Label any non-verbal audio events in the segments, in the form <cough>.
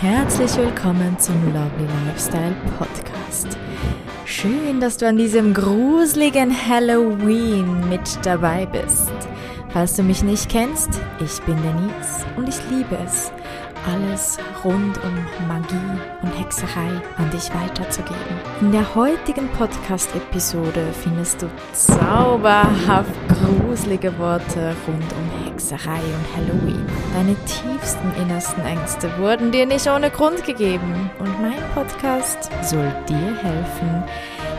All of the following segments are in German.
herzlich willkommen zum Lovely Lifestyle Podcast. Schön, dass du an diesem gruseligen Halloween mit dabei bist. Falls du mich nicht kennst, ich bin Denise und ich liebe es, alles rund um Magie und Hexerei an dich weiterzugeben. In der heutigen Podcast-Episode findest du zauberhaft gruselige Worte rund um Hexerei und Halloween. Deine tiefsten innersten Ängste wurden dir nicht ohne Grund gegeben und mein Podcast soll dir helfen,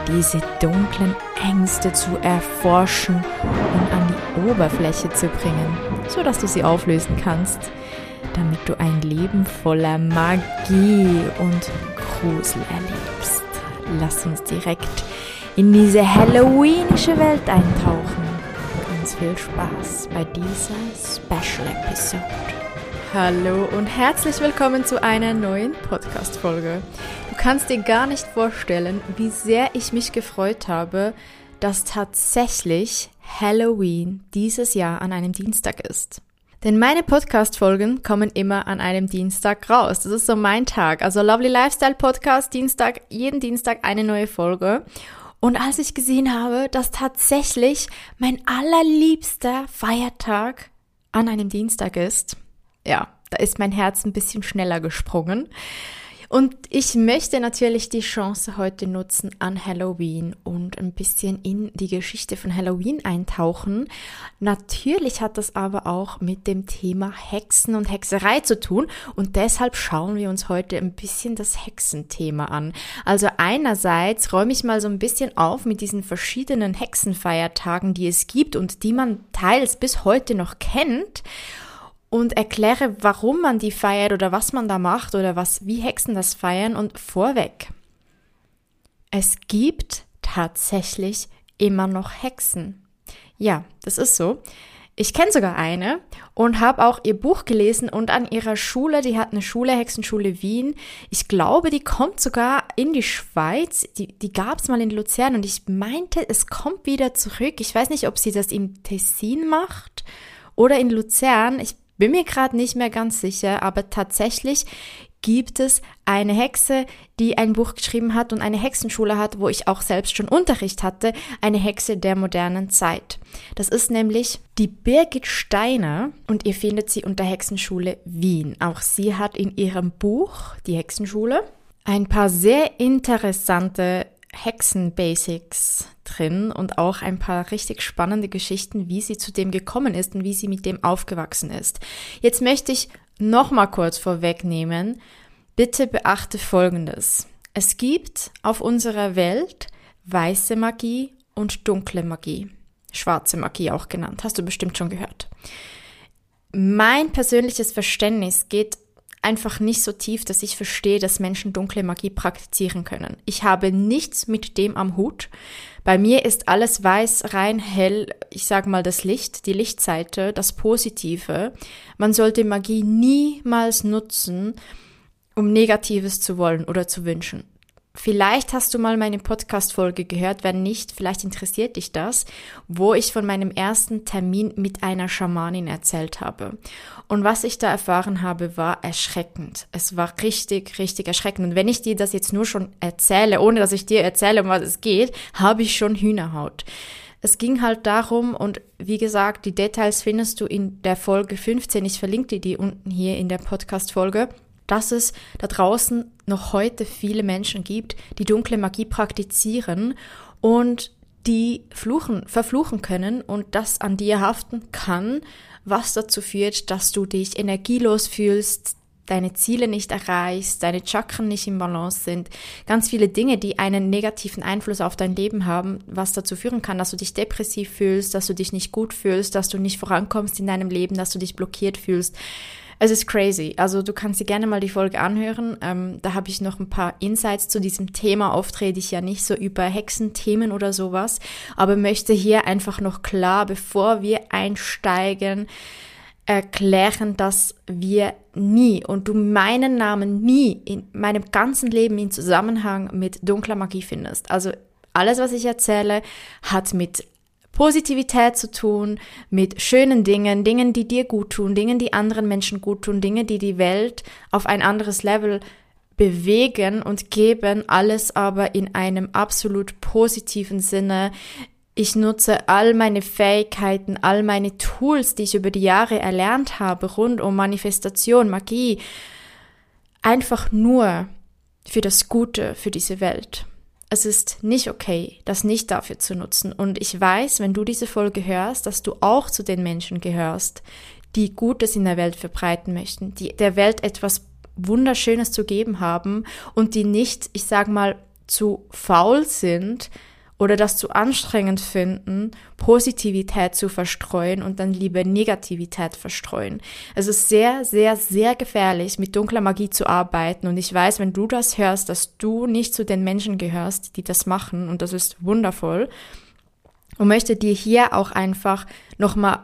diese dunklen Ängste zu erforschen und an die Oberfläche zu bringen, sodass du sie auflösen kannst damit du ein Leben voller Magie und Grusel erlebst. Lass uns direkt in diese halloweenische Welt eintauchen. Ganz viel Spaß bei dieser Special Episode. Hallo und herzlich willkommen zu einer neuen Podcast-Folge. Du kannst dir gar nicht vorstellen, wie sehr ich mich gefreut habe, dass tatsächlich Halloween dieses Jahr an einem Dienstag ist. Denn meine Podcast-Folgen kommen immer an einem Dienstag raus. Das ist so mein Tag. Also Lovely Lifestyle Podcast, Dienstag, jeden Dienstag eine neue Folge. Und als ich gesehen habe, dass tatsächlich mein allerliebster Feiertag an einem Dienstag ist, ja, da ist mein Herz ein bisschen schneller gesprungen. Und ich möchte natürlich die Chance heute nutzen an Halloween und ein bisschen in die Geschichte von Halloween eintauchen. Natürlich hat das aber auch mit dem Thema Hexen und Hexerei zu tun und deshalb schauen wir uns heute ein bisschen das Hexenthema an. Also einerseits räume ich mal so ein bisschen auf mit diesen verschiedenen Hexenfeiertagen, die es gibt und die man teils bis heute noch kennt und erkläre, warum man die feiert oder was man da macht oder was, wie Hexen das feiern und vorweg. Es gibt tatsächlich immer noch Hexen. Ja, das ist so. Ich kenne sogar eine und habe auch ihr Buch gelesen und an ihrer Schule, die hat eine Schule, Hexenschule Wien. Ich glaube, die kommt sogar in die Schweiz. Die, die gab es mal in Luzern und ich meinte, es kommt wieder zurück. Ich weiß nicht, ob sie das im Tessin macht oder in Luzern. Ich bin mir gerade nicht mehr ganz sicher, aber tatsächlich gibt es eine Hexe, die ein Buch geschrieben hat und eine Hexenschule hat, wo ich auch selbst schon Unterricht hatte, eine Hexe der modernen Zeit. Das ist nämlich die Birgit Steiner und ihr findet sie unter Hexenschule Wien. Auch sie hat in ihrem Buch, die Hexenschule, ein paar sehr interessante Hexen-Basics drin und auch ein paar richtig spannende Geschichten, wie sie zu dem gekommen ist und wie sie mit dem aufgewachsen ist. Jetzt möchte ich noch mal kurz vorwegnehmen. Bitte beachte Folgendes. Es gibt auf unserer Welt weiße Magie und dunkle Magie. Schwarze Magie auch genannt. Hast du bestimmt schon gehört. Mein persönliches Verständnis geht einfach nicht so tief, dass ich verstehe, dass Menschen dunkle Magie praktizieren können. Ich habe nichts mit dem am Hut. Bei mir ist alles weiß, rein, hell, ich sage mal das Licht, die Lichtseite, das Positive. Man sollte Magie niemals nutzen, um Negatives zu wollen oder zu wünschen. Vielleicht hast du mal meine Podcast-Folge gehört, wenn nicht, vielleicht interessiert dich das, wo ich von meinem ersten Termin mit einer Schamanin erzählt habe. Und was ich da erfahren habe, war erschreckend. Es war richtig, richtig erschreckend. Und wenn ich dir das jetzt nur schon erzähle, ohne dass ich dir erzähle, um was es geht, habe ich schon Hühnerhaut. Es ging halt darum, und wie gesagt, die Details findest du in der Folge 15. Ich verlinke dir die unten hier in der Podcast-Folge dass es da draußen noch heute viele Menschen gibt, die dunkle Magie praktizieren und die fluchen, verfluchen können und das an dir haften kann, was dazu führt, dass du dich energielos fühlst, deine Ziele nicht erreichst, deine Chakren nicht im Balance sind, ganz viele Dinge, die einen negativen Einfluss auf dein Leben haben, was dazu führen kann, dass du dich depressiv fühlst, dass du dich nicht gut fühlst, dass du nicht vorankommst in deinem Leben, dass du dich blockiert fühlst. Es ist crazy. Also du kannst dir gerne mal die Folge anhören. Ähm, da habe ich noch ein paar Insights zu diesem Thema. Oft rede ich ja nicht so über Hexenthemen oder sowas, aber möchte hier einfach noch klar, bevor wir einsteigen, erklären, dass wir nie und du meinen Namen nie in meinem ganzen Leben in Zusammenhang mit dunkler Magie findest. Also alles, was ich erzähle, hat mit Positivität zu tun, mit schönen Dingen, Dingen, die dir gut tun, Dingen, die anderen Menschen gut tun, Dinge, die die Welt auf ein anderes Level bewegen und geben, alles aber in einem absolut positiven Sinne. Ich nutze all meine Fähigkeiten, all meine Tools, die ich über die Jahre erlernt habe, rund um Manifestation, Magie, einfach nur für das Gute, für diese Welt. Es ist nicht okay, das nicht dafür zu nutzen. Und ich weiß, wenn du diese Folge hörst, dass du auch zu den Menschen gehörst, die Gutes in der Welt verbreiten möchten, die der Welt etwas Wunderschönes zu geben haben und die nicht, ich sag mal, zu faul sind, oder das zu anstrengend finden, Positivität zu verstreuen und dann lieber Negativität verstreuen. Es ist sehr, sehr, sehr gefährlich, mit dunkler Magie zu arbeiten. Und ich weiß, wenn du das hörst, dass du nicht zu den Menschen gehörst, die das machen. Und das ist wundervoll. Und möchte dir hier auch einfach nochmal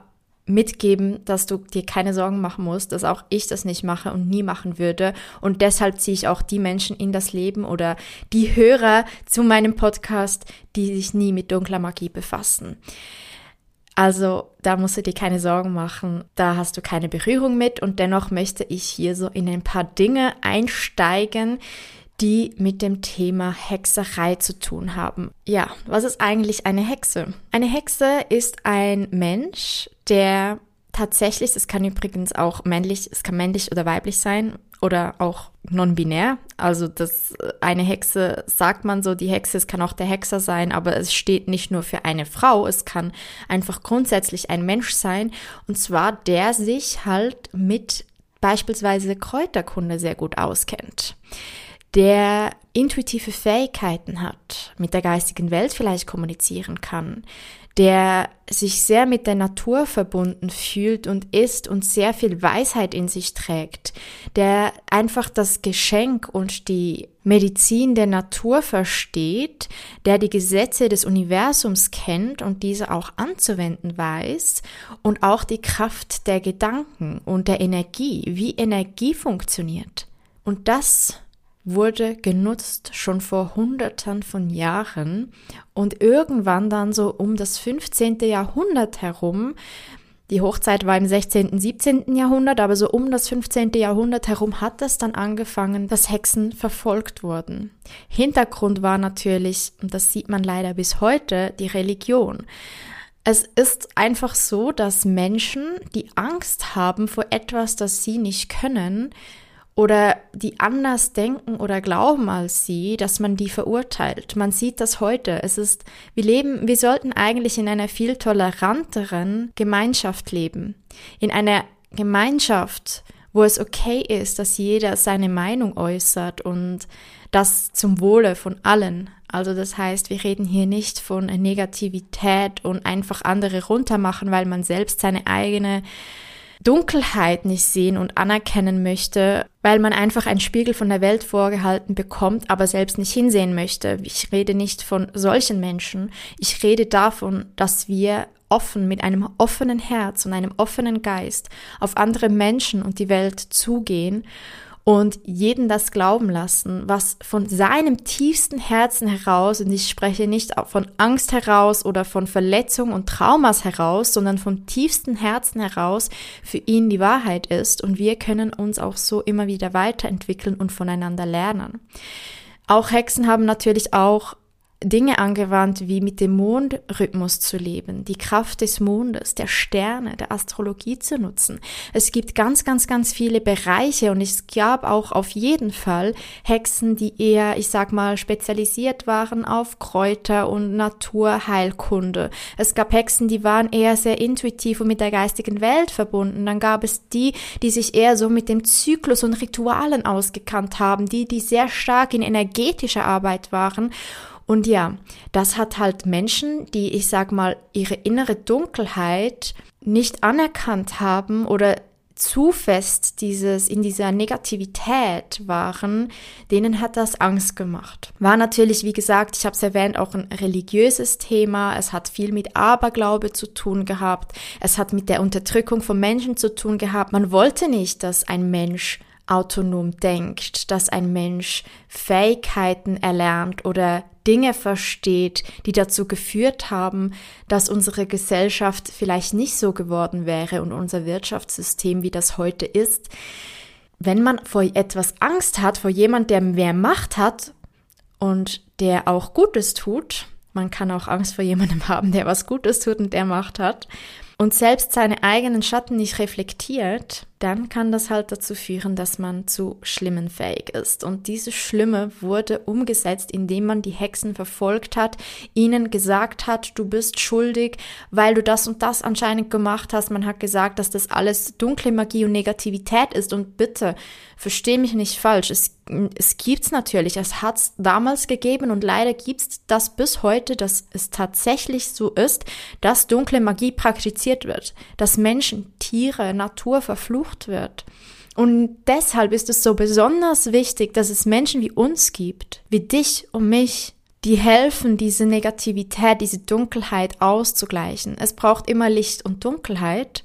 mitgeben, dass du dir keine Sorgen machen musst, dass auch ich das nicht mache und nie machen würde. Und deshalb ziehe ich auch die Menschen in das Leben oder die Hörer zu meinem Podcast, die sich nie mit dunkler Magie befassen. Also da musst du dir keine Sorgen machen, da hast du keine Berührung mit und dennoch möchte ich hier so in ein paar Dinge einsteigen, die mit dem Thema Hexerei zu tun haben. Ja, was ist eigentlich eine Hexe? Eine Hexe ist ein Mensch, der tatsächlich, es kann übrigens auch männlich, es kann männlich oder weiblich sein oder auch non-binär. Also das eine Hexe sagt man so, die Hexe, es kann auch der Hexer sein, aber es steht nicht nur für eine Frau, es kann einfach grundsätzlich ein Mensch sein und zwar der sich halt mit beispielsweise Kräuterkunde sehr gut auskennt der intuitive Fähigkeiten hat, mit der geistigen Welt vielleicht kommunizieren kann, der sich sehr mit der Natur verbunden fühlt und ist und sehr viel Weisheit in sich trägt, der einfach das Geschenk und die Medizin der Natur versteht, der die Gesetze des Universums kennt und diese auch anzuwenden weiß und auch die Kraft der Gedanken und der Energie, wie Energie funktioniert. Und das wurde genutzt schon vor Hunderten von Jahren und irgendwann dann so um das 15. Jahrhundert herum, die Hochzeit war im 16., 17. Jahrhundert, aber so um das 15. Jahrhundert herum hat es dann angefangen, dass Hexen verfolgt wurden. Hintergrund war natürlich, und das sieht man leider bis heute, die Religion. Es ist einfach so, dass Menschen, die Angst haben vor etwas, das sie nicht können, oder die anders denken oder glauben als sie, dass man die verurteilt. Man sieht das heute. Es ist, wir leben, wir sollten eigentlich in einer viel toleranteren Gemeinschaft leben. In einer Gemeinschaft, wo es okay ist, dass jeder seine Meinung äußert und das zum Wohle von allen. Also das heißt, wir reden hier nicht von Negativität und einfach andere runtermachen, weil man selbst seine eigene Dunkelheit nicht sehen und anerkennen möchte, weil man einfach einen Spiegel von der Welt vorgehalten bekommt, aber selbst nicht hinsehen möchte. Ich rede nicht von solchen Menschen. Ich rede davon, dass wir offen mit einem offenen Herz und einem offenen Geist auf andere Menschen und die Welt zugehen und jeden das glauben lassen, was von seinem tiefsten Herzen heraus, und ich spreche nicht von Angst heraus oder von Verletzung und Traumas heraus, sondern vom tiefsten Herzen heraus für ihn die Wahrheit ist und wir können uns auch so immer wieder weiterentwickeln und voneinander lernen. Auch Hexen haben natürlich auch Dinge angewandt, wie mit dem Mondrhythmus zu leben, die Kraft des Mondes, der Sterne, der Astrologie zu nutzen. Es gibt ganz, ganz, ganz viele Bereiche und es gab auch auf jeden Fall Hexen, die eher, ich sag mal, spezialisiert waren auf Kräuter und Naturheilkunde. Es gab Hexen, die waren eher sehr intuitiv und mit der geistigen Welt verbunden. Dann gab es die, die sich eher so mit dem Zyklus und Ritualen ausgekannt haben, die, die sehr stark in energetischer Arbeit waren und ja, das hat halt Menschen, die, ich sag mal, ihre innere Dunkelheit nicht anerkannt haben oder zu fest dieses in dieser Negativität waren, denen hat das Angst gemacht. War natürlich, wie gesagt, ich habe es erwähnt, auch ein religiöses Thema. Es hat viel mit Aberglaube zu tun gehabt. Es hat mit der Unterdrückung von Menschen zu tun gehabt. Man wollte nicht, dass ein Mensch autonom denkt, dass ein Mensch Fähigkeiten erlernt oder Dinge versteht, die dazu geführt haben, dass unsere Gesellschaft vielleicht nicht so geworden wäre und unser Wirtschaftssystem, wie das heute ist. Wenn man vor etwas Angst hat, vor jemand, der mehr Macht hat und der auch Gutes tut, man kann auch Angst vor jemandem <laughs> haben, der was Gutes tut und der Macht hat, und selbst seine eigenen Schatten nicht reflektiert, dann kann das halt dazu führen, dass man zu Schlimmen fähig ist. Und diese Schlimme wurde umgesetzt, indem man die Hexen verfolgt hat, ihnen gesagt hat, du bist schuldig, weil du das und das anscheinend gemacht hast. Man hat gesagt, dass das alles dunkle Magie und Negativität ist. Und bitte, versteh mich nicht falsch. Es, es gibt's natürlich. Es hat's damals gegeben und leider gibt's das bis heute, dass es tatsächlich so ist, dass dunkle Magie praktiziert wird. Dass Menschen, Tiere, Natur verflucht gesucht wird. Und deshalb ist es so besonders wichtig, dass es Menschen wie uns gibt, wie dich und mich, die helfen, diese Negativität, diese Dunkelheit auszugleichen. Es braucht immer Licht und Dunkelheit,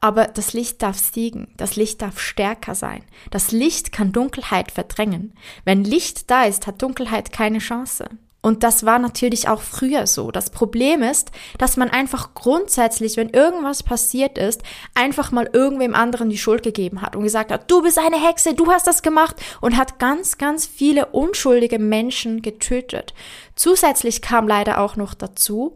aber das Licht darf siegen, das Licht darf stärker sein. Das Licht kann Dunkelheit verdrängen. Wenn Licht da ist, hat Dunkelheit keine Chance. Und das war natürlich auch früher so. Das Problem ist, dass man einfach grundsätzlich, wenn irgendwas passiert ist, einfach mal irgendwem anderen die Schuld gegeben hat und gesagt hat, du bist eine Hexe, du hast das gemacht und hat ganz, ganz viele unschuldige Menschen getötet. Zusätzlich kam leider auch noch dazu,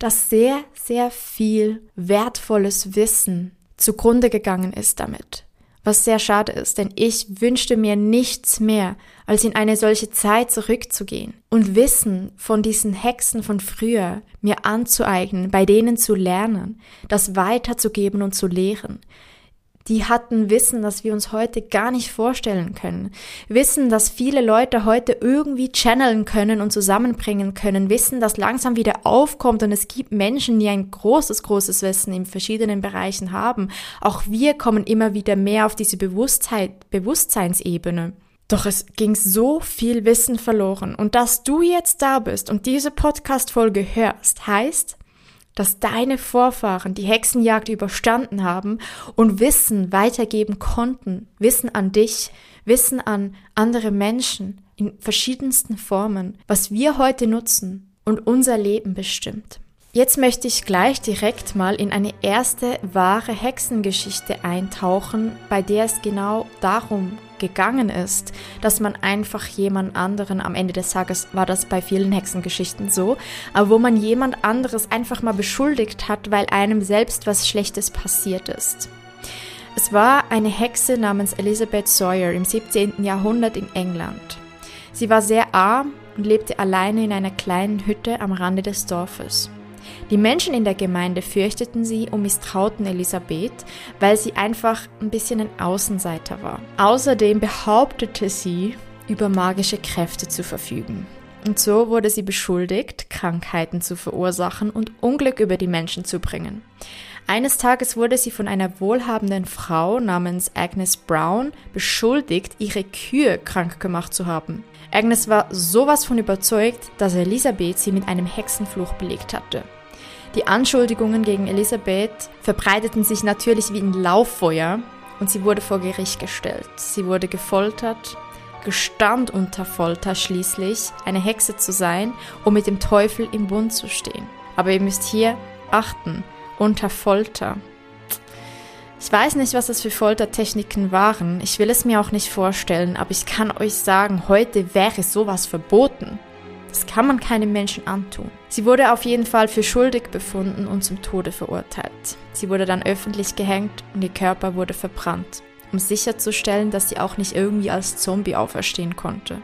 dass sehr, sehr viel wertvolles Wissen zugrunde gegangen ist damit was sehr schade ist, denn ich wünschte mir nichts mehr, als in eine solche Zeit zurückzugehen und Wissen von diesen Hexen von früher mir anzueignen, bei denen zu lernen, das weiterzugeben und zu lehren, die hatten Wissen, das wir uns heute gar nicht vorstellen können. Wissen, dass viele Leute heute irgendwie channeln können und zusammenbringen können. Wissen, das langsam wieder aufkommt und es gibt Menschen, die ein großes, großes Wissen in verschiedenen Bereichen haben. Auch wir kommen immer wieder mehr auf diese Bewusstheit, Bewusstseinsebene. Doch es ging so viel Wissen verloren. Und dass du jetzt da bist und diese Podcast-Folge hörst, heißt, dass deine Vorfahren die Hexenjagd überstanden haben und Wissen weitergeben konnten, Wissen an dich, Wissen an andere Menschen in verschiedensten Formen, was wir heute nutzen und unser Leben bestimmt. Jetzt möchte ich gleich direkt mal in eine erste wahre Hexengeschichte eintauchen, bei der es genau darum gegangen ist, dass man einfach jemand anderen, am Ende des Tages war das bei vielen Hexengeschichten so, aber wo man jemand anderes einfach mal beschuldigt hat, weil einem selbst was Schlechtes passiert ist. Es war eine Hexe namens Elizabeth Sawyer im 17. Jahrhundert in England. Sie war sehr arm und lebte alleine in einer kleinen Hütte am Rande des Dorfes. Die Menschen in der Gemeinde fürchteten sie und misstrauten Elisabeth, weil sie einfach ein bisschen ein Außenseiter war. Außerdem behauptete sie, über magische Kräfte zu verfügen. Und so wurde sie beschuldigt, Krankheiten zu verursachen und Unglück über die Menschen zu bringen. Eines Tages wurde sie von einer wohlhabenden Frau namens Agnes Brown beschuldigt, ihre Kühe krank gemacht zu haben. Agnes war sowas von überzeugt, dass Elisabeth sie mit einem Hexenfluch belegt hatte. Die Anschuldigungen gegen Elisabeth verbreiteten sich natürlich wie ein Lauffeuer und sie wurde vor Gericht gestellt. Sie wurde gefoltert, gestand unter Folter schließlich, eine Hexe zu sein, um mit dem Teufel im Bund zu stehen. Aber ihr müsst hier achten, unter Folter. Ich weiß nicht, was das für Foltertechniken waren. Ich will es mir auch nicht vorstellen, aber ich kann euch sagen, heute wäre sowas verboten. Das kann man keinem Menschen antun. Sie wurde auf jeden Fall für schuldig befunden und zum Tode verurteilt. Sie wurde dann öffentlich gehängt und ihr Körper wurde verbrannt, um sicherzustellen, dass sie auch nicht irgendwie als Zombie auferstehen konnte.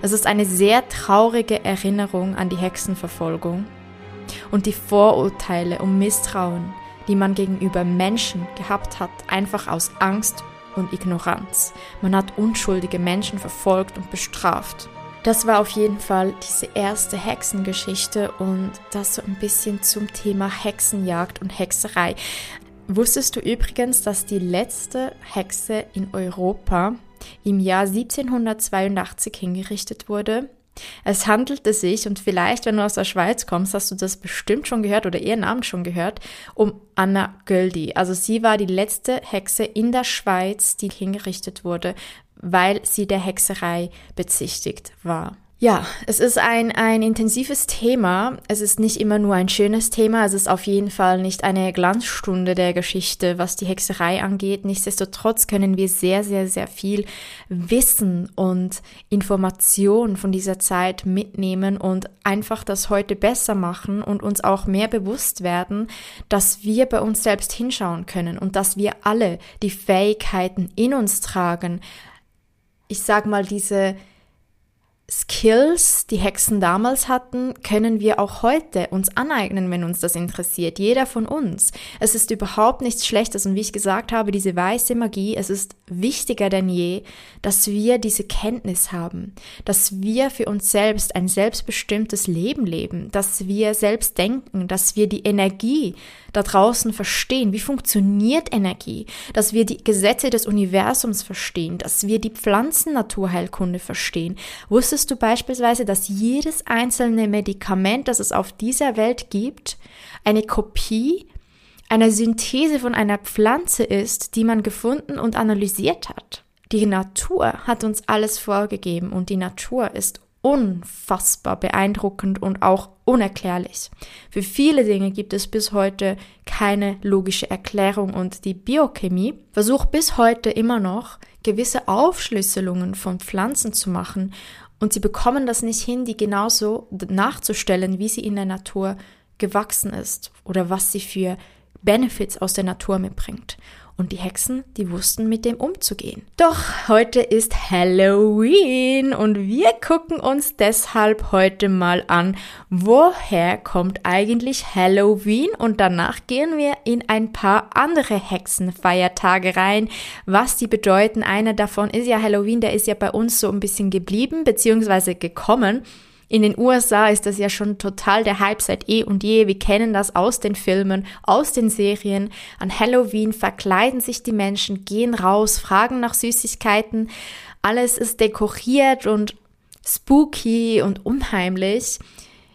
Es ist eine sehr traurige Erinnerung an die Hexenverfolgung und die Vorurteile und Misstrauen, die man gegenüber Menschen gehabt hat, einfach aus Angst und Ignoranz. Man hat unschuldige Menschen verfolgt und bestraft. Das war auf jeden Fall diese erste Hexengeschichte und das so ein bisschen zum Thema Hexenjagd und Hexerei. Wusstest du übrigens, dass die letzte Hexe in Europa im Jahr 1782 hingerichtet wurde? Es handelte sich, und vielleicht, wenn du aus der Schweiz kommst, hast du das bestimmt schon gehört oder ihren Namen schon gehört, um Anna Göldi. Also sie war die letzte Hexe in der Schweiz, die hingerichtet wurde, weil sie der Hexerei bezichtigt war. Ja, es ist ein, ein intensives Thema. Es ist nicht immer nur ein schönes Thema. Es ist auf jeden Fall nicht eine Glanzstunde der Geschichte, was die Hexerei angeht. Nichtsdestotrotz können wir sehr, sehr, sehr viel Wissen und Information von dieser Zeit mitnehmen und einfach das heute besser machen und uns auch mehr bewusst werden, dass wir bei uns selbst hinschauen können und dass wir alle die Fähigkeiten in uns tragen. Ich sag mal, diese Skills, die Hexen damals hatten, können wir auch heute uns aneignen, wenn uns das interessiert. Jeder von uns. Es ist überhaupt nichts Schlechtes und wie ich gesagt habe, diese weiße Magie, es ist wichtiger denn je, dass wir diese Kenntnis haben, dass wir für uns selbst ein selbstbestimmtes Leben leben, dass wir selbst denken, dass wir die Energie da draußen verstehen, wie funktioniert Energie, dass wir die Gesetze des Universums verstehen, dass wir die Pflanzennaturheilkunde verstehen. Wusstest du beispielsweise, dass jedes einzelne Medikament, das es auf dieser Welt gibt, eine Kopie, eine Synthese von einer Pflanze ist, die man gefunden und analysiert hat? Die Natur hat uns alles vorgegeben und die Natur ist unfassbar beeindruckend und auch unerklärlich. Für viele Dinge gibt es bis heute keine logische Erklärung und die Biochemie versucht bis heute immer noch gewisse Aufschlüsselungen von Pflanzen zu machen und sie bekommen das nicht hin, die genauso nachzustellen, wie sie in der Natur gewachsen ist oder was sie für Benefits aus der Natur mitbringt. Und die Hexen, die wussten mit dem umzugehen. Doch heute ist Halloween und wir gucken uns deshalb heute mal an, woher kommt eigentlich Halloween und danach gehen wir in ein paar andere Hexenfeiertage rein, was die bedeuten. Einer davon ist ja Halloween, der ist ja bei uns so ein bisschen geblieben bzw. gekommen. In den USA ist das ja schon total der Hype seit eh und je. Wir kennen das aus den Filmen, aus den Serien. An Halloween verkleiden sich die Menschen, gehen raus, fragen nach Süßigkeiten. Alles ist dekoriert und spooky und unheimlich.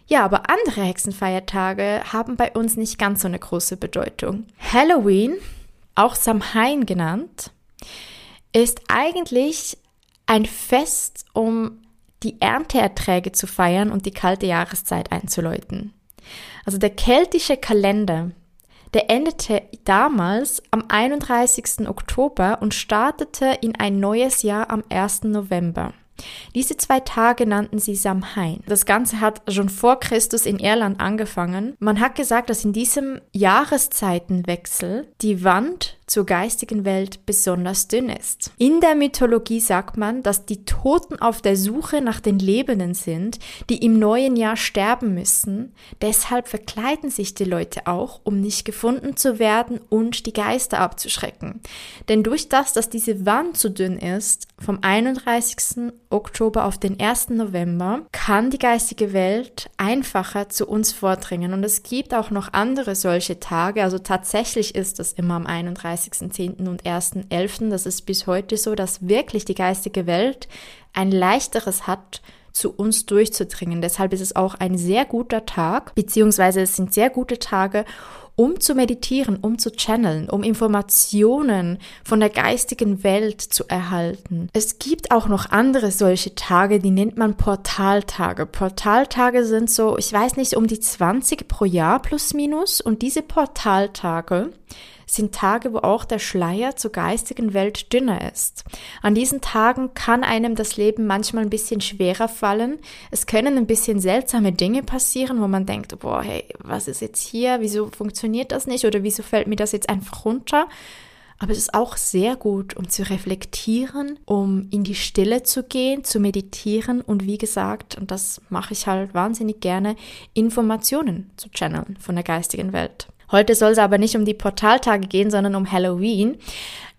Ja, aber andere Hexenfeiertage haben bei uns nicht ganz so eine große Bedeutung. Halloween, auch Samhain genannt, ist eigentlich ein Fest, um die Ernteerträge zu feiern und die kalte Jahreszeit einzuläuten. Also der keltische Kalender, der endete damals am 31. Oktober und startete in ein neues Jahr am 1. November. Diese zwei Tage nannten sie Samhain. Das Ganze hat schon vor Christus in Irland angefangen. Man hat gesagt, dass in diesem Jahreszeitenwechsel die Wand zur geistigen Welt besonders dünn ist. In der Mythologie sagt man, dass die Toten auf der Suche nach den Lebenden sind, die im neuen Jahr sterben müssen. Deshalb verkleiden sich die Leute auch, um nicht gefunden zu werden und die Geister abzuschrecken. Denn durch das, dass diese Wand zu dünn ist, vom 31. Oktober auf den 1. November, kann die geistige Welt einfacher zu uns vordringen. Und es gibt auch noch andere solche Tage. Also tatsächlich ist es immer am 31. 31.10. und 1.11. Das ist bis heute so, dass wirklich die geistige Welt ein leichteres hat, zu uns durchzudringen. Deshalb ist es auch ein sehr guter Tag, beziehungsweise es sind sehr gute Tage, um zu meditieren, um zu channeln, um Informationen von der geistigen Welt zu erhalten. Es gibt auch noch andere solche Tage, die nennt man Portaltage. Portaltage sind so, ich weiß nicht, um die 20 pro Jahr plus minus und diese Portaltage sind Tage, wo auch der Schleier zur geistigen Welt dünner ist. An diesen Tagen kann einem das Leben manchmal ein bisschen schwerer fallen. Es können ein bisschen seltsame Dinge passieren, wo man denkt, boah, hey, was ist jetzt hier? Wieso funktioniert das nicht? Oder wieso fällt mir das jetzt einfach runter? Aber es ist auch sehr gut, um zu reflektieren, um in die Stille zu gehen, zu meditieren und wie gesagt, und das mache ich halt wahnsinnig gerne, Informationen zu channeln von der geistigen Welt. Heute soll es aber nicht um die Portaltage gehen, sondern um Halloween.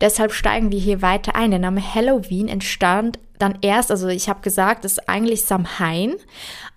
Deshalb steigen wir hier weiter ein. Der Name Halloween entstand dann erst, also ich habe gesagt, das ist eigentlich Samhain,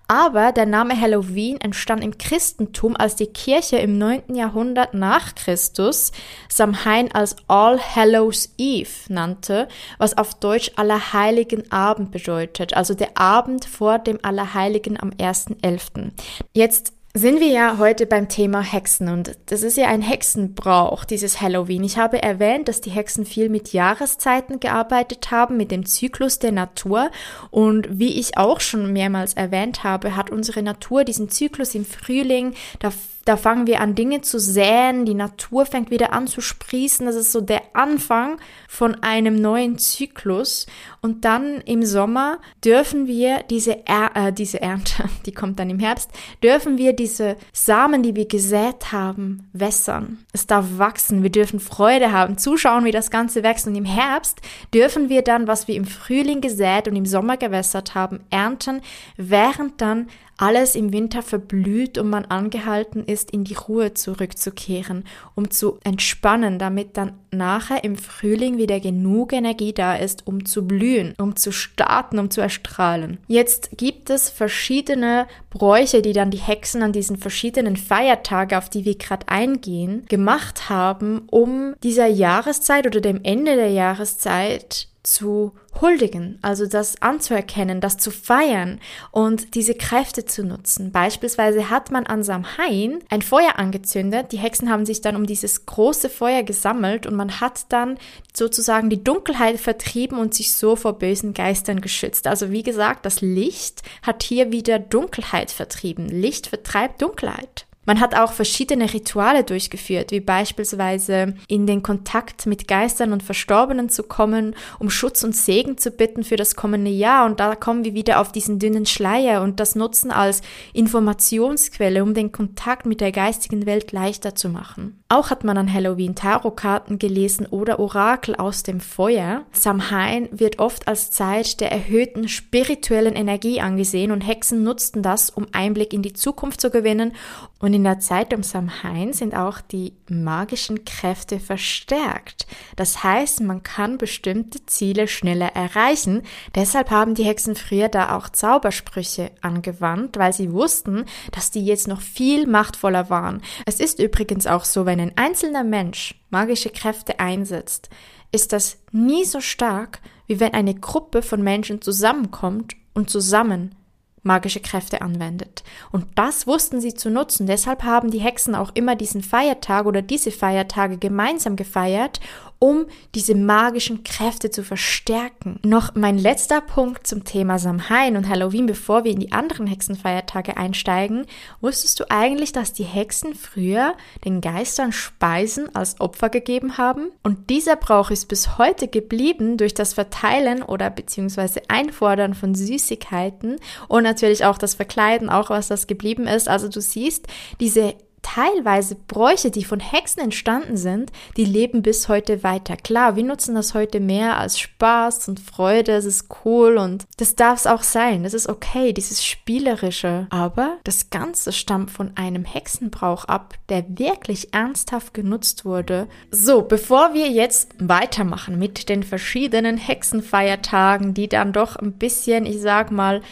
aber der Name Halloween entstand im Christentum, als die Kirche im 9. Jahrhundert nach Christus Samhain als All Hallows Eve nannte, was auf Deutsch Allerheiligen Abend bedeutet, also der Abend vor dem Allerheiligen am 1.11. Jetzt sind wir ja heute beim Thema Hexen und das ist ja ein Hexenbrauch, dieses Halloween. Ich habe erwähnt, dass die Hexen viel mit Jahreszeiten gearbeitet haben, mit dem Zyklus der Natur und wie ich auch schon mehrmals erwähnt habe, hat unsere Natur diesen Zyklus im Frühling, da da fangen wir an, Dinge zu säen, die Natur fängt wieder an zu sprießen. Das ist so der Anfang von einem neuen Zyklus. Und dann im Sommer dürfen wir diese, er äh, diese Ernte, <laughs> die kommt dann im Herbst, dürfen wir diese Samen, die wir gesät haben, wässern. Es darf wachsen. Wir dürfen Freude haben, zuschauen, wie das Ganze wächst. Und im Herbst dürfen wir dann, was wir im Frühling gesät und im Sommer gewässert haben, ernten, während dann alles im Winter verblüht und man angehalten ist, in die Ruhe zurückzukehren, um zu entspannen, damit dann nachher im Frühling wieder genug Energie da ist, um zu blühen, um zu starten, um zu erstrahlen. Jetzt gibt es verschiedene Bräuche, die dann die Hexen an diesen verschiedenen Feiertage, auf die wir gerade eingehen, gemacht haben, um dieser Jahreszeit oder dem Ende der Jahreszeit zu huldigen, also das anzuerkennen, das zu feiern und diese Kräfte zu nutzen. Beispielsweise hat man an Samhain ein Feuer angezündet, die Hexen haben sich dann um dieses große Feuer gesammelt und man hat dann sozusagen die Dunkelheit vertrieben und sich so vor bösen Geistern geschützt. Also wie gesagt, das Licht hat hier wieder Dunkelheit vertrieben. Licht vertreibt Dunkelheit. Man hat auch verschiedene Rituale durchgeführt, wie beispielsweise in den Kontakt mit Geistern und Verstorbenen zu kommen, um Schutz und Segen zu bitten für das kommende Jahr. Und da kommen wir wieder auf diesen dünnen Schleier und das nutzen als Informationsquelle, um den Kontakt mit der geistigen Welt leichter zu machen. Auch hat man an Halloween Tarotkarten gelesen oder Orakel aus dem Feuer. Samhain wird oft als Zeit der erhöhten spirituellen Energie angesehen und Hexen nutzten das, um Einblick in die Zukunft zu gewinnen und und in der Zeit um Samhain sind auch die magischen Kräfte verstärkt. Das heißt, man kann bestimmte Ziele schneller erreichen. Deshalb haben die Hexen früher da auch Zaubersprüche angewandt, weil sie wussten, dass die jetzt noch viel machtvoller waren. Es ist übrigens auch so, wenn ein einzelner Mensch magische Kräfte einsetzt, ist das nie so stark, wie wenn eine Gruppe von Menschen zusammenkommt und zusammen magische Kräfte anwendet. Und das wussten sie zu nutzen. Deshalb haben die Hexen auch immer diesen Feiertag oder diese Feiertage gemeinsam gefeiert, um diese magischen Kräfte zu verstärken. Noch mein letzter Punkt zum Thema Samhain und Halloween, bevor wir in die anderen Hexenfeiertage einsteigen. Wusstest du eigentlich, dass die Hexen früher den Geistern Speisen als Opfer gegeben haben? Und dieser Brauch ist bis heute geblieben durch das Verteilen oder beziehungsweise Einfordern von Süßigkeiten und natürlich auch das Verkleiden, auch was das geblieben ist. Also du siehst, diese teilweise Bräuche, die von Hexen entstanden sind, die leben bis heute weiter. Klar, wir nutzen das heute mehr als Spaß und Freude, es ist cool und das darf es auch sein, das ist okay, dieses Spielerische. Aber das Ganze stammt von einem Hexenbrauch ab, der wirklich ernsthaft genutzt wurde. So, bevor wir jetzt weitermachen mit den verschiedenen Hexenfeiertagen, die dann doch ein bisschen, ich sag mal,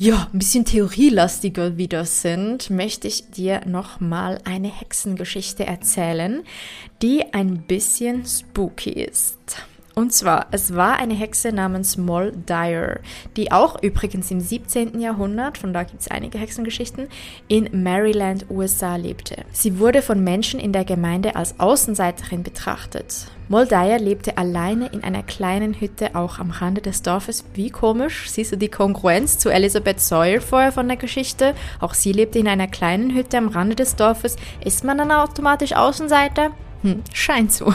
ja, ein bisschen theorielastiger wieder sind, möchte ich dir nochmal eine Hexengeschichte erzählen, die ein bisschen spooky ist. Und zwar, es war eine Hexe namens Moll Dyer, die auch übrigens im 17. Jahrhundert, von da gibt es einige Hexengeschichten, in Maryland, USA lebte. Sie wurde von Menschen in der Gemeinde als Außenseiterin betrachtet. Moldaya lebte alleine in einer kleinen Hütte auch am Rande des Dorfes. Wie komisch, siehst du die Kongruenz zu Elizabeth Sawyer vorher von der Geschichte? Auch sie lebte in einer kleinen Hütte am Rande des Dorfes. Ist man dann automatisch Außenseiter? Hm, scheint so.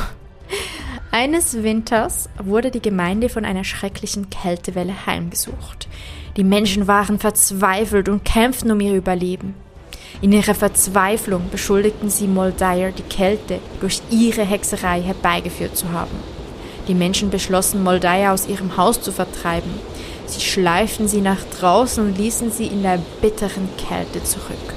Eines Winters wurde die Gemeinde von einer schrecklichen Kältewelle heimgesucht. Die Menschen waren verzweifelt und kämpften um ihr Überleben. In ihrer Verzweiflung beschuldigten sie Moldair, die Kälte durch ihre Hexerei herbeigeführt zu haben. Die Menschen beschlossen, Moldair aus ihrem Haus zu vertreiben. Sie schleiften sie nach draußen und ließen sie in der bitteren Kälte zurück.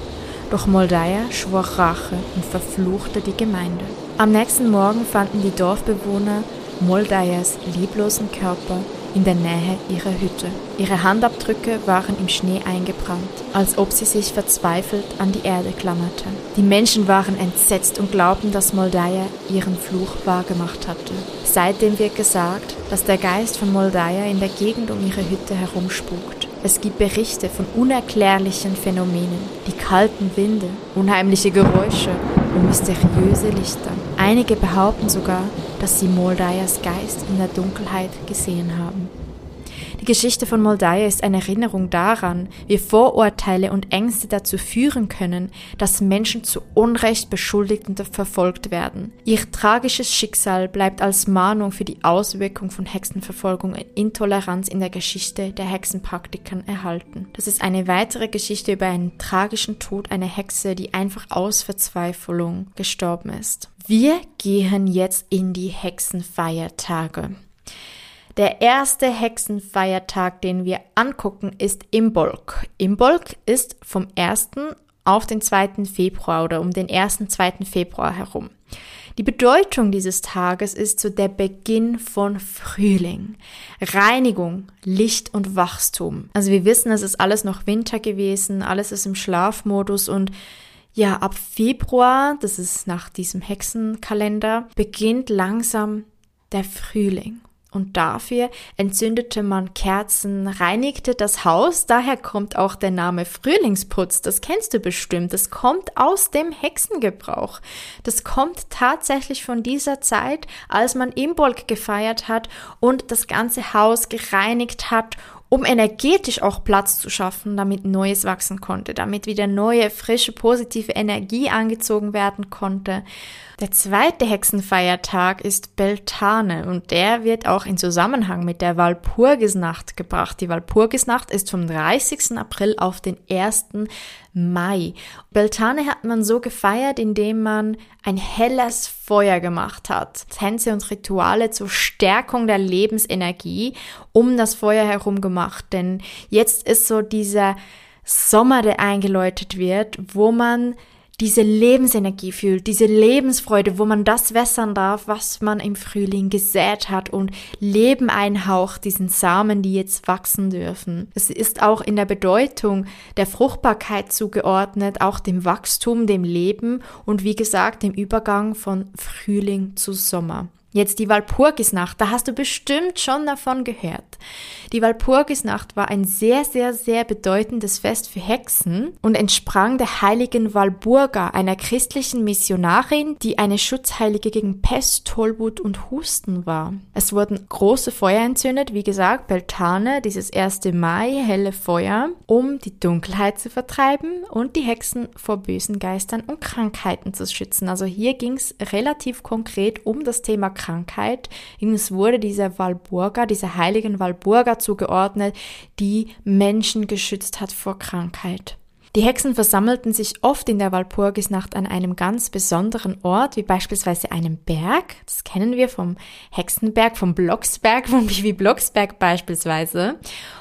Doch Moldair schwor Rache und verfluchte die Gemeinde. Am nächsten Morgen fanden die Dorfbewohner Moldairs lieblosen Körper in der Nähe ihrer Hütte. Ihre Handabdrücke waren im Schnee eingebrannt, als ob sie sich verzweifelt an die Erde klammerte. Die Menschen waren entsetzt und glaubten, dass Moldaya ihren Fluch wahrgemacht hatte. Seitdem wird gesagt, dass der Geist von Moldaya in der Gegend um ihre Hütte herumspukt. Es gibt Berichte von unerklärlichen Phänomenen, die kalten Winde, unheimliche Geräusche und mysteriöse Lichter. Einige behaupten sogar, dass sie Moldayas Geist in der Dunkelheit gesehen haben. Die Geschichte von Moldaya ist eine Erinnerung daran, wie Vorurteile und Ängste dazu führen können, dass Menschen zu Unrecht beschuldigt und verfolgt werden. Ihr tragisches Schicksal bleibt als Mahnung für die Auswirkung von Hexenverfolgung und Intoleranz in der Geschichte der Hexenpraktikern erhalten. Das ist eine weitere Geschichte über einen tragischen Tod einer Hexe, die einfach aus Verzweiflung gestorben ist. Wir gehen jetzt in die Hexenfeiertage. Der erste Hexenfeiertag, den wir angucken, ist Imbolc. Imbolc ist vom 1. auf den 2. Februar oder um den 1. 2. Februar herum. Die Bedeutung dieses Tages ist so der Beginn von Frühling, Reinigung, Licht und Wachstum. Also wir wissen, es ist alles noch Winter gewesen, alles ist im Schlafmodus und ja, ab Februar, das ist nach diesem Hexenkalender, beginnt langsam der Frühling. Und dafür entzündete man Kerzen, reinigte das Haus, daher kommt auch der Name Frühlingsputz, das kennst du bestimmt, das kommt aus dem Hexengebrauch. Das kommt tatsächlich von dieser Zeit, als man Imbolg gefeiert hat und das ganze Haus gereinigt hat um energetisch auch Platz zu schaffen, damit Neues wachsen konnte, damit wieder neue, frische, positive Energie angezogen werden konnte. Der zweite Hexenfeiertag ist Beltane und der wird auch in Zusammenhang mit der Walpurgisnacht gebracht. Die Walpurgisnacht ist vom 30. April auf den 1. Mai. Beltane hat man so gefeiert, indem man ein helles Feuer gemacht hat. Tänze und Rituale zur Stärkung der Lebensenergie um das Feuer herum gemacht. Denn jetzt ist so dieser Sommer, der eingeläutet wird, wo man diese Lebensenergie fühlt, diese Lebensfreude, wo man das wässern darf, was man im Frühling gesät hat und Leben einhaucht, diesen Samen, die jetzt wachsen dürfen. Es ist auch in der Bedeutung der Fruchtbarkeit zugeordnet, auch dem Wachstum, dem Leben und wie gesagt, dem Übergang von Frühling zu Sommer. Jetzt die Walpurgisnacht, da hast du bestimmt schon davon gehört. Die Walpurgisnacht war ein sehr, sehr, sehr bedeutendes Fest für Hexen und entsprang der heiligen Walburga, einer christlichen Missionarin, die eine Schutzheilige gegen Pest, Tollwut und Husten war. Es wurden große Feuer entzündet, wie gesagt, Beltane, dieses 1. Mai, helle Feuer, um die Dunkelheit zu vertreiben und die Hexen vor bösen Geistern und Krankheiten zu schützen. Also hier ging es relativ konkret um das Thema Krankheit. Es wurde dieser Walburga, dieser heiligen Walburga zugeordnet, die Menschen geschützt hat vor Krankheit. Die Hexen versammelten sich oft in der Walpurgisnacht an einem ganz besonderen Ort, wie beispielsweise einem Berg. Das kennen wir vom Hexenberg, vom Blocksberg, <laughs> von Bibi Blocksberg beispielsweise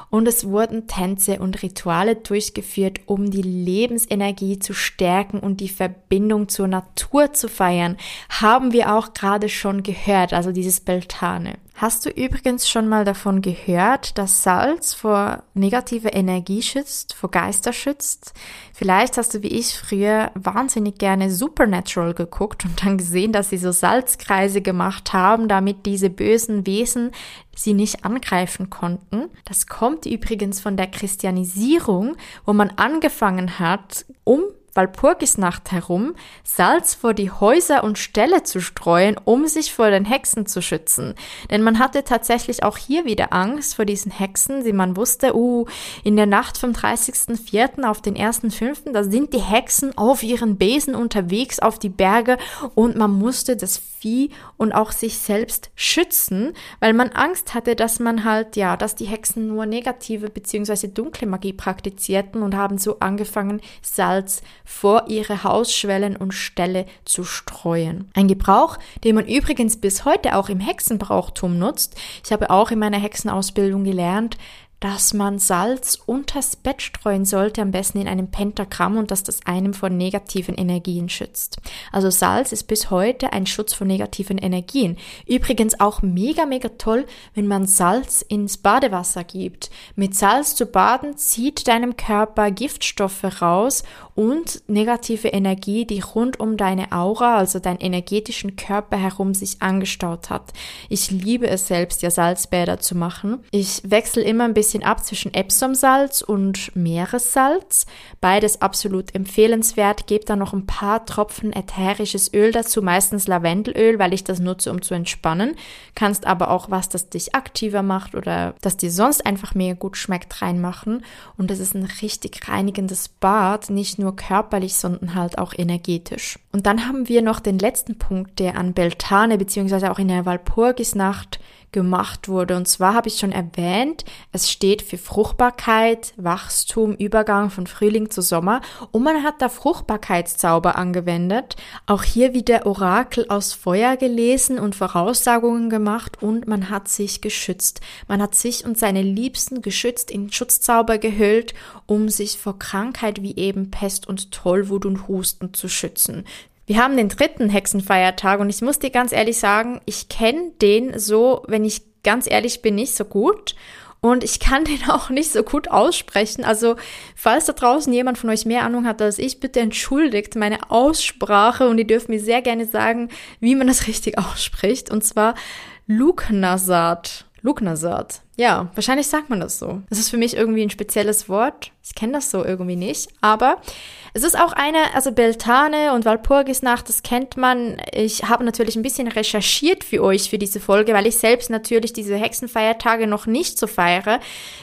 und es wurden Tänze und Rituale durchgeführt, um die Lebensenergie zu stärken und die Verbindung zur Natur zu feiern, haben wir auch gerade schon gehört, also dieses Beltane. Hast du übrigens schon mal davon gehört, dass Salz vor negative Energie schützt, vor Geister schützt? Vielleicht hast du wie ich früher wahnsinnig gerne Supernatural geguckt und dann gesehen, dass sie so Salzkreise gemacht haben, damit diese bösen Wesen sie nicht angreifen konnten. Das kommt übrigens von der Christianisierung, wo man angefangen hat, um Walpurgisnacht herum Salz vor die Häuser und Ställe zu streuen, um sich vor den Hexen zu schützen. Denn man hatte tatsächlich auch hier wieder Angst vor diesen Hexen, die man wusste, uh, in der Nacht vom 30.04. auf den 1.05., da sind die Hexen auf ihren Besen unterwegs auf die Berge und man musste das Vieh und auch sich selbst schützen, weil man Angst hatte, dass man halt, ja, dass die Hexen nur negative bzw. dunkle Magie praktizierten und haben so angefangen, Salz vor ihre Hausschwellen und Ställe zu streuen. Ein Gebrauch, den man übrigens bis heute auch im Hexenbrauchtum nutzt. Ich habe auch in meiner Hexenausbildung gelernt, dass man Salz unters Bett streuen sollte, am besten in einem Pentagramm und dass das einem vor negativen Energien schützt. Also Salz ist bis heute ein Schutz vor negativen Energien. Übrigens auch mega, mega toll, wenn man Salz ins Badewasser gibt. Mit Salz zu baden zieht deinem Körper Giftstoffe raus und negative Energie, die rund um deine Aura, also deinen energetischen Körper herum sich angestaut hat. Ich liebe es selbst, ja Salzbäder zu machen. Ich wechsle immer ein bisschen bisschen ab zwischen Epsomsalz und Meeressalz. Beides absolut empfehlenswert. Gebt dann noch ein paar Tropfen ätherisches Öl dazu, meistens Lavendelöl, weil ich das nutze, um zu entspannen. Kannst aber auch was, das dich aktiver macht oder das dir sonst einfach mega gut schmeckt, reinmachen. Und das ist ein richtig reinigendes Bad, nicht nur körperlich, sondern halt auch energetisch. Und dann haben wir noch den letzten Punkt, der an Beltane beziehungsweise auch in der Walpurgisnacht gemacht wurde. Und zwar habe ich schon erwähnt, es steht für Fruchtbarkeit, Wachstum, Übergang von Frühling zu Sommer und man hat da Fruchtbarkeitszauber angewendet. Auch hier wieder Orakel aus Feuer gelesen und Voraussagungen gemacht und man hat sich geschützt. Man hat sich und seine Liebsten geschützt, in Schutzzauber gehüllt, um sich vor Krankheit wie eben Pest und Tollwut und Husten zu schützen. Wir haben den dritten Hexenfeiertag und ich muss dir ganz ehrlich sagen, ich kenne den so, wenn ich ganz ehrlich bin, nicht so gut. Und ich kann <laughs> den auch nicht so gut aussprechen. Also, falls da draußen jemand von euch mehr Ahnung hat als ich, bitte entschuldigt meine Aussprache und ihr dürft mir sehr gerne sagen, wie man das <laughs> richtig ausspricht. Und zwar Luknasat. Luknasat. Ja, wahrscheinlich sagt man das so. Das ist für mich irgendwie ein spezielles Wort. Ich kenne das so irgendwie nicht. Aber es ist auch eine, also Beltane und Walpurgisnacht, das kennt man. Ich habe natürlich ein bisschen recherchiert für euch für diese Folge, weil ich selbst natürlich diese Hexenfeiertage noch nicht so feiere.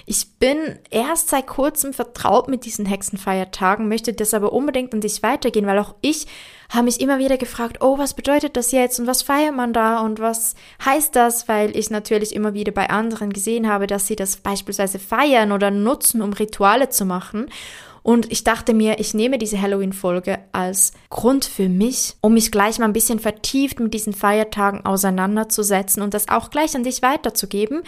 Ich bin erst seit kurzem vertraut mit diesen Hexenfeiertagen, möchte das aber unbedingt an dich weitergehen, weil auch ich habe mich immer wieder gefragt, oh, was bedeutet das jetzt und was feiert man da und was heißt das, weil ich natürlich immer wieder bei anderen gesehen habe, dass sie das beispielsweise feiern oder nutzen, um Rituale zu machen. Und ich dachte mir, ich nehme diese Halloween-Folge als Grund für mich, um mich gleich mal ein bisschen vertieft mit diesen Feiertagen auseinanderzusetzen und das auch gleich an dich weiterzugeben.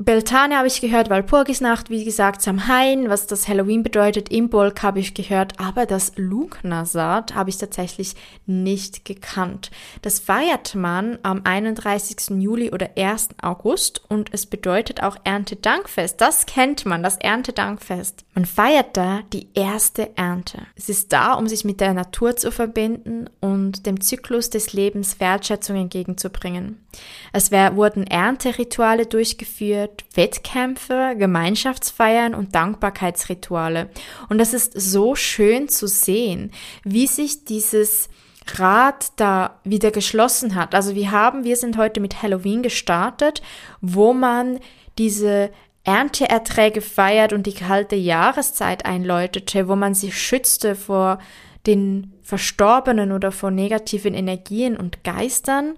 Beltane habe ich gehört, Walpurgisnacht, wie gesagt, Samhain, was das Halloween bedeutet, Imbolc habe ich gehört, aber das Lugnasat habe ich tatsächlich nicht gekannt. Das feiert man am 31. Juli oder 1. August und es bedeutet auch Erntedankfest. Das kennt man, das Erntedankfest. Man feiert da die erste Ernte. Es ist da, um sich mit der Natur zu verbinden und dem Zyklus des Lebens Wertschätzung entgegenzubringen. Es wurden Ernterituale durchgeführt, Wettkämpfe, Gemeinschaftsfeiern und Dankbarkeitsrituale. Und das ist so schön zu sehen, wie sich dieses Rad da wieder geschlossen hat. Also wir haben, wir sind heute mit Halloween gestartet, wo man diese Ernteerträge feiert und die kalte Jahreszeit einläutete, wo man sich schützte vor den Verstorbenen oder vor negativen Energien und Geistern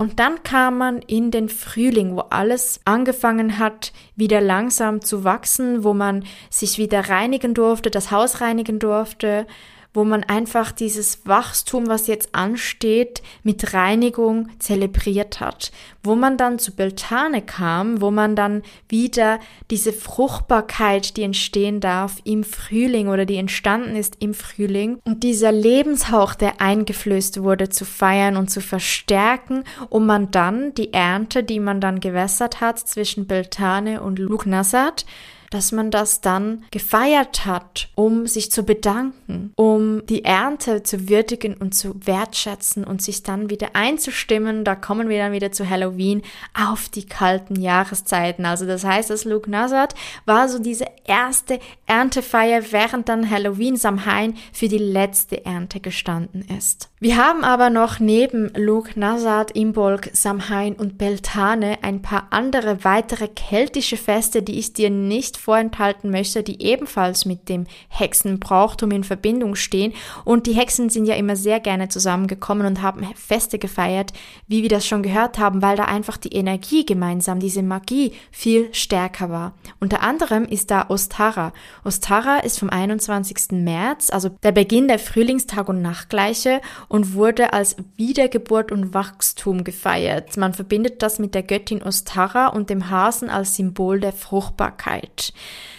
und dann kam man in den Frühling, wo alles angefangen hat, wieder langsam zu wachsen, wo man sich wieder reinigen durfte, das Haus reinigen durfte, wo man einfach dieses Wachstum, was jetzt ansteht, mit Reinigung zelebriert hat, wo man dann zu Beltane kam, wo man dann wieder diese Fruchtbarkeit, die entstehen darf im Frühling oder die entstanden ist im Frühling und dieser Lebenshauch, der eingeflößt wurde, zu feiern und zu verstärken, um man dann die Ernte, die man dann gewässert hat zwischen Beltane und Lugnasat, dass man das dann gefeiert hat, um sich zu bedanken, um die Ernte zu würdigen und zu wertschätzen und sich dann wieder einzustimmen. Da kommen wir dann wieder zu Halloween auf die kalten Jahreszeiten. Also das heißt, das Luke Nazat war so diese erste Erntefeier, während dann Halloween Samhain für die letzte Ernte gestanden ist. Wir haben aber noch neben Luke Nazat, Imbolc, Samhain und Beltane ein paar andere weitere keltische Feste, die ich dir nicht vorenthalten möchte, die ebenfalls mit dem Hexenbrauchtum in Verbindung stehen. Und die Hexen sind ja immer sehr gerne zusammengekommen und haben Feste gefeiert, wie wir das schon gehört haben, weil da einfach die Energie gemeinsam, diese Magie viel stärker war. Unter anderem ist da Ostara. Ostara ist vom 21. März, also der Beginn der Frühlingstag- und Nachtgleiche und wurde als Wiedergeburt und Wachstum gefeiert. Man verbindet das mit der Göttin Ostara und dem Hasen als Symbol der Fruchtbarkeit.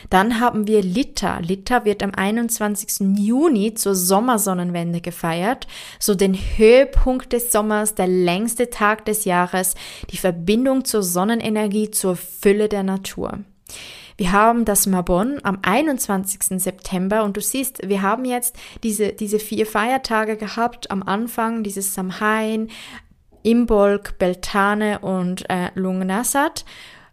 Dann haben wir Litta. Litta wird am 21. Juni zur Sommersonnenwende gefeiert, so den Höhepunkt des Sommers, der längste Tag des Jahres, die Verbindung zur Sonnenenergie, zur Fülle der Natur. Wir haben das Mabon am 21. September und du siehst, wir haben jetzt diese, diese vier Feiertage gehabt am Anfang, dieses Samhain, Imbolc, Beltane und äh, Lungnasat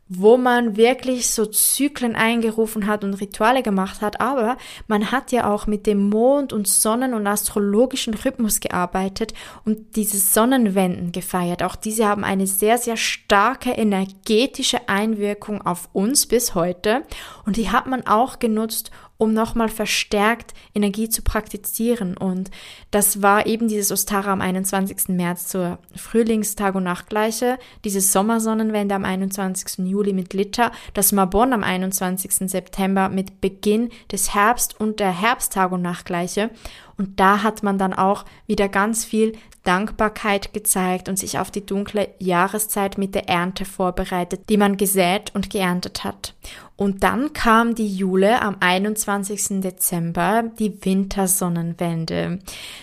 wo man wirklich so Zyklen eingerufen hat und Rituale gemacht hat, aber man hat ja auch mit dem Mond und Sonnen- und astrologischen Rhythmus gearbeitet und diese Sonnenwenden gefeiert. Auch diese haben eine sehr, sehr starke energetische Einwirkung auf uns bis heute und die hat man auch genutzt, um nochmal verstärkt Energie zu praktizieren. Und das war eben dieses Ostara am 21. März zur Frühlingstag- und Nachtgleiche, diese Sommersonnenwende am 21. Juli mit Litter, das Mabon am 21. September mit Beginn des Herbst und der Herbsttag- und Nachtgleiche. Und da hat man dann auch wieder ganz viel Dankbarkeit gezeigt und sich auf die dunkle Jahreszeit mit der Ernte vorbereitet, die man gesät und geerntet hat. Und dann kam die Jule am 21. Dezember, die Wintersonnenwende.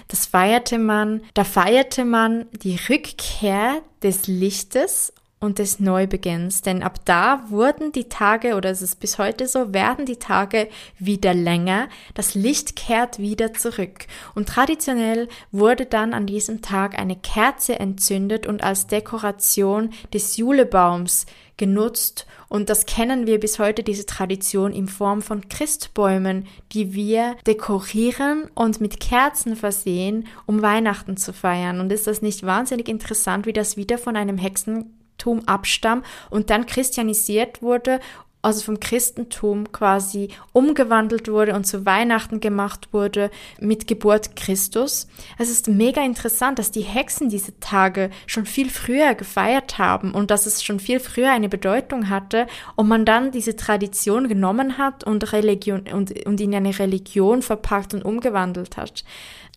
Das feierte man, da feierte man die Rückkehr des Lichtes und des Neubeginns, denn ab da wurden die Tage, oder es ist bis heute so, werden die Tage wieder länger, das Licht kehrt wieder zurück. Und traditionell wurde dann an diesem Tag eine Kerze entzündet und als Dekoration des Julebaums genutzt und das kennen wir bis heute, diese Tradition in Form von Christbäumen, die wir dekorieren und mit Kerzen versehen, um Weihnachten zu feiern. Und ist das nicht wahnsinnig interessant, wie das wieder von einem Hexen Christentum abstammt und dann christianisiert wurde, also vom Christentum quasi umgewandelt wurde und zu Weihnachten gemacht wurde mit Geburt Christus. Es ist mega interessant, dass die Hexen diese Tage schon viel früher gefeiert haben und dass es schon viel früher eine Bedeutung hatte und man dann diese Tradition genommen hat und Religion und, und in eine Religion verpackt und umgewandelt hat.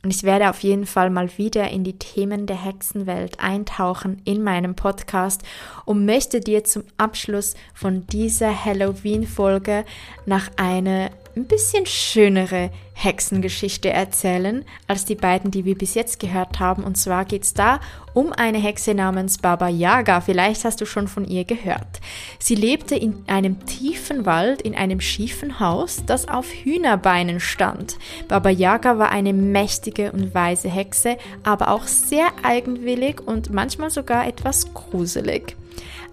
Und ich werde auf jeden Fall mal wieder in die Themen der Hexenwelt eintauchen in meinem Podcast und möchte dir zum Abschluss von dieser Halloween-Folge nach einer ein bisschen schönere Hexengeschichte erzählen als die beiden, die wir bis jetzt gehört haben. Und zwar geht es da um eine Hexe namens Baba Yaga. Vielleicht hast du schon von ihr gehört. Sie lebte in einem tiefen Wald in einem schiefen Haus, das auf Hühnerbeinen stand. Baba Yaga war eine mächtige und weise Hexe, aber auch sehr eigenwillig und manchmal sogar etwas gruselig.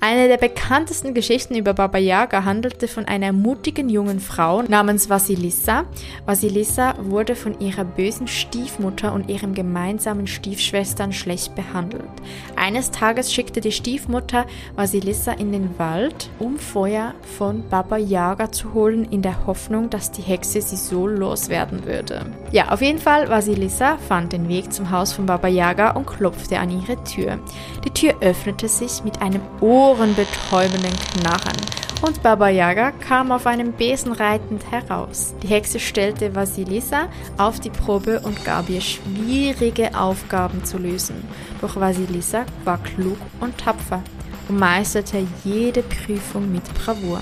Eine der bekanntesten Geschichten über Baba Yaga handelte von einer mutigen jungen Frau namens Vasilissa. Vasilissa wurde von ihrer bösen Stiefmutter und ihren gemeinsamen Stiefschwestern schlecht behandelt. Eines Tages schickte die Stiefmutter Vasilissa in den Wald, um Feuer von Baba Yaga zu holen, in der Hoffnung, dass die Hexe sie so loswerden würde. Ja, auf jeden Fall, Vasilissa fand den Weg zum Haus von Baba Yaga und klopfte an ihre Tür. Die Tür öffnete sich mit einem Ohr ohrenbetäubenden Knarren und Baba Yaga kam auf einem Besen reitend heraus. Die Hexe stellte Vasilisa auf die Probe und gab ihr schwierige Aufgaben zu lösen. Doch Vasilisa war klug und tapfer und meisterte jede Prüfung mit Bravour.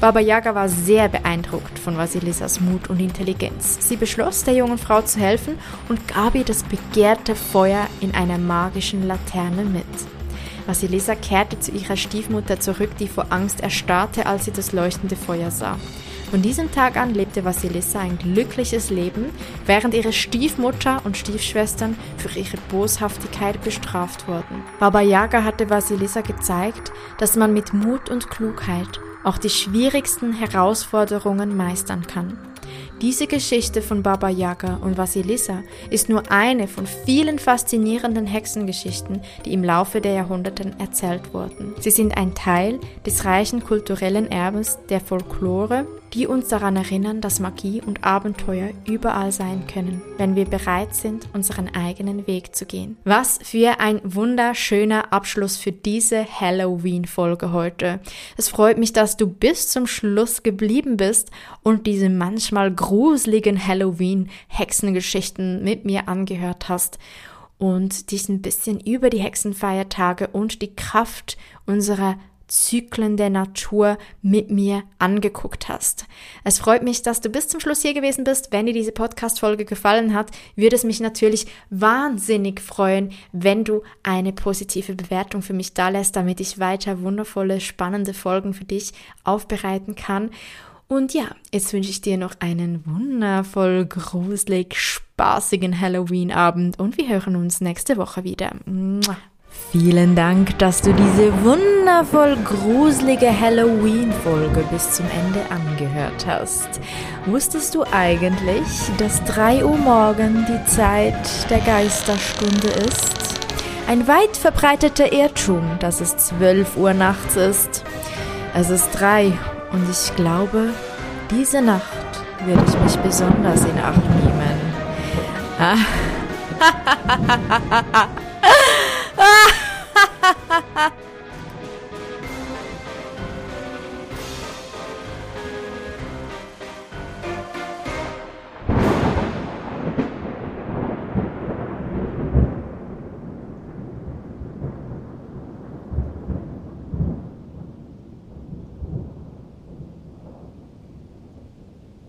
Baba Yaga war sehr beeindruckt von Vasilisas Mut und Intelligenz. Sie beschloss, der jungen Frau zu helfen und gab ihr das begehrte Feuer in einer magischen Laterne mit. Vasilisa kehrte zu ihrer Stiefmutter zurück, die vor Angst erstarrte, als sie das leuchtende Feuer sah. Von diesem Tag an lebte Vasilissa ein glückliches Leben, während ihre Stiefmutter und Stiefschwestern für ihre Boshaftigkeit bestraft wurden. Baba Yaga hatte Vasilissa gezeigt, dass man mit Mut und Klugheit auch die schwierigsten Herausforderungen meistern kann. Diese Geschichte von Baba Yaga und Vasilissa ist nur eine von vielen faszinierenden Hexengeschichten, die im Laufe der Jahrhunderte erzählt wurden. Sie sind ein Teil des reichen kulturellen Erbes der Folklore die uns daran erinnern, dass Magie und Abenteuer überall sein können, wenn wir bereit sind, unseren eigenen Weg zu gehen. Was für ein wunderschöner Abschluss für diese Halloween-Folge heute. Es freut mich, dass du bis zum Schluss geblieben bist und diese manchmal gruseligen Halloween-Hexengeschichten mit mir angehört hast und dich ein bisschen über die Hexenfeiertage und die Kraft unserer Zyklen der Natur mit mir angeguckt hast. Es freut mich, dass du bis zum Schluss hier gewesen bist. Wenn dir diese Podcast-Folge gefallen hat, würde es mich natürlich wahnsinnig freuen, wenn du eine positive Bewertung für mich da lässt, damit ich weiter wundervolle, spannende Folgen für dich aufbereiten kann. Und ja, jetzt wünsche ich dir noch einen wundervoll, gruselig, spaßigen Halloween-Abend und wir hören uns nächste Woche wieder. Vielen Dank, dass du diese wundervoll gruselige Halloween-Folge bis zum Ende angehört hast. Wusstest du eigentlich, dass 3 Uhr morgen die Zeit der Geisterstunde ist? Ein weit verbreiteter Irrtum, dass es 12 Uhr nachts ist. Es ist 3 und ich glaube, diese Nacht würde ich mich besonders in Acht nehmen. Ah. <laughs> Ha ha ha ha!